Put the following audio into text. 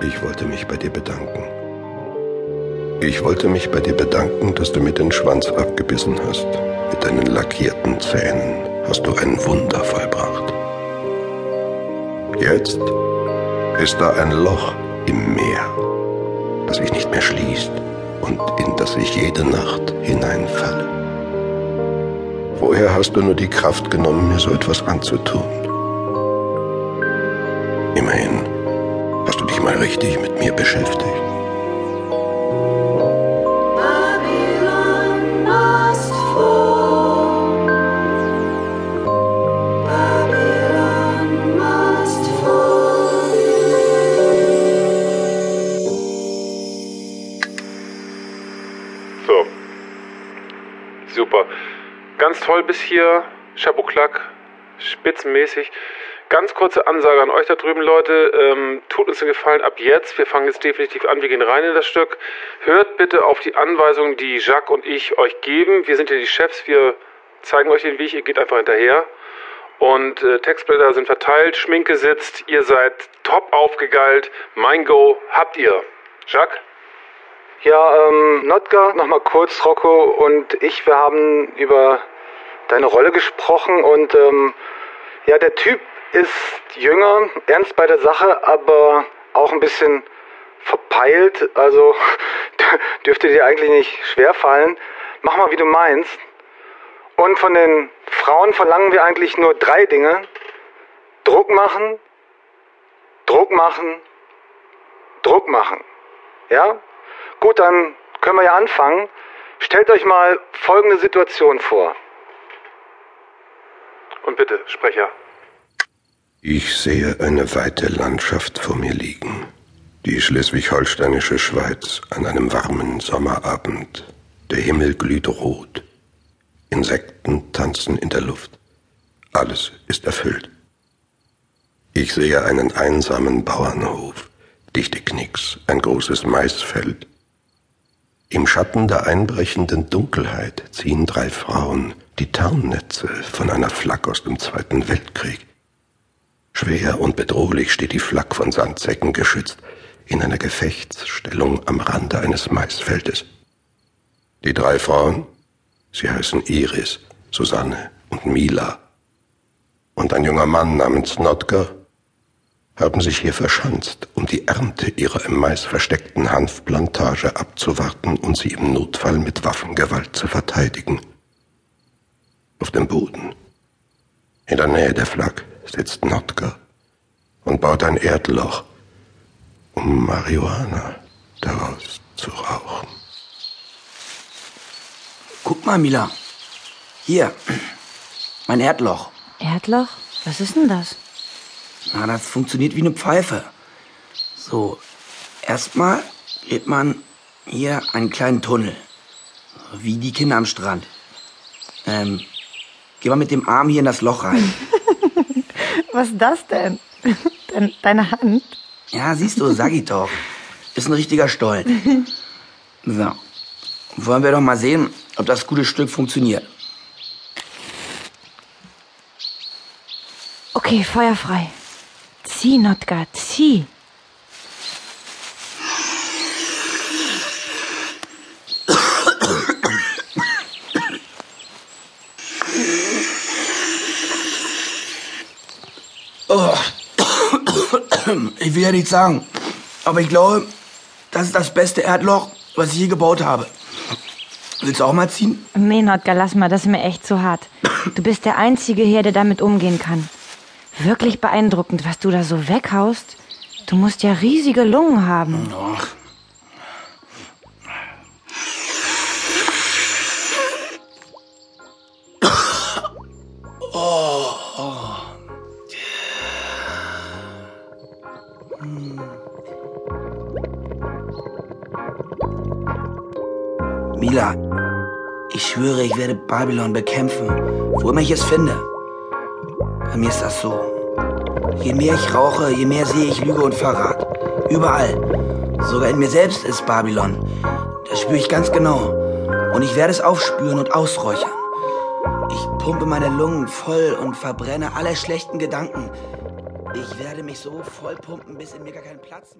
Ich wollte mich bei dir bedanken. Ich wollte mich bei dir bedanken, dass du mir den Schwanz abgebissen hast. Mit deinen lackierten Zähnen hast du ein Wunder vollbracht. Jetzt ist da ein Loch im Meer, das sich nicht mehr schließt und in das ich jede Nacht hineinfalle. Woher hast du nur die Kraft genommen, mir so etwas anzutun? Immerhin mal richtig mit mir beschäftigt. Super. Ganz toll bis hier. Chapeau Klack. Spitzenmäßig. Ganz kurze Ansage an euch da drüben, Leute. Ähm, tut uns den Gefallen ab jetzt. Wir fangen jetzt definitiv an. Wir gehen rein in das Stück. Hört bitte auf die Anweisungen, die Jacques und ich euch geben. Wir sind ja die Chefs. Wir zeigen euch den Weg. Ihr geht einfach hinterher. Und äh, Textblätter sind verteilt. Schminke sitzt. Ihr seid top aufgegeilt. Mein Go habt ihr. Jacques? Ja, ähm, Notka, nochmal kurz, Rocco und ich, wir haben über deine Rolle gesprochen und ähm, ja, der Typ ist jünger, ernst bei der Sache, aber auch ein bisschen verpeilt, also dürfte dir eigentlich nicht schwerfallen. Mach mal, wie du meinst. Und von den Frauen verlangen wir eigentlich nur drei Dinge. Druck machen, Druck machen, Druck machen. Ja? Gut, dann können wir ja anfangen. Stellt euch mal folgende Situation vor. Und bitte, Sprecher. Ich sehe eine weite Landschaft vor mir liegen. Die schleswig-holsteinische Schweiz an einem warmen Sommerabend. Der Himmel glüht rot. Insekten tanzen in der Luft. Alles ist erfüllt. Ich sehe einen einsamen Bauernhof, dichte Knicks, ein großes Maisfeld. Im Schatten der einbrechenden Dunkelheit ziehen drei Frauen die Tarnnetze von einer Flak aus dem Zweiten Weltkrieg. Schwer und bedrohlich steht die Flak von Sandsäcken geschützt in einer Gefechtsstellung am Rande eines Maisfeldes. Die drei Frauen, sie heißen Iris, Susanne und Mila, und ein junger Mann namens Notker, haben sich hier verschanzt, um die Ernte ihrer im Mais versteckten Hanfplantage abzuwarten und sie im Notfall mit Waffengewalt zu verteidigen. Auf dem Boden, in der Nähe der Flak, sitzt Notker und baut ein Erdloch, um Marihuana daraus zu rauchen. Guck mal, Mila. Hier. Mein Erdloch. Erdloch? Was ist denn das? Na, das funktioniert wie eine Pfeife. So, erstmal geht man hier einen kleinen Tunnel. Wie die Kinder am Strand. Ähm, geh mal mit dem Arm hier in das Loch rein. Was ist das denn? Dein, deine Hand? Ja, siehst du, sag ich doch. Ist ein richtiger Stollen. So. Wollen wir doch mal sehen, ob das gute Stück funktioniert. Okay, feuerfrei. Zieh, Notka, zieh. Ich will ja nichts sagen, aber ich glaube, das ist das beste Erdloch, was ich je gebaut habe. Willst du auch mal ziehen? Nee, Notka, lass mal, das ist mir echt zu hart. Du bist der Einzige hier, der damit umgehen kann. Wirklich beeindruckend, was du da so weghaust. Du musst ja riesige Lungen haben. Ach. Mila, ich schwöre, ich werde Babylon bekämpfen, wo immer ich es finde. Bei mir ist das so. Je mehr ich rauche, je mehr sehe ich Lüge und Verrat. Überall. Sogar in mir selbst ist Babylon. Das spüre ich ganz genau. Und ich werde es aufspüren und ausräuchern. Ich pumpe meine Lungen voll und verbrenne alle schlechten Gedanken. Ich werde mich so voll pumpen, bis in mir gar kein Platz mehr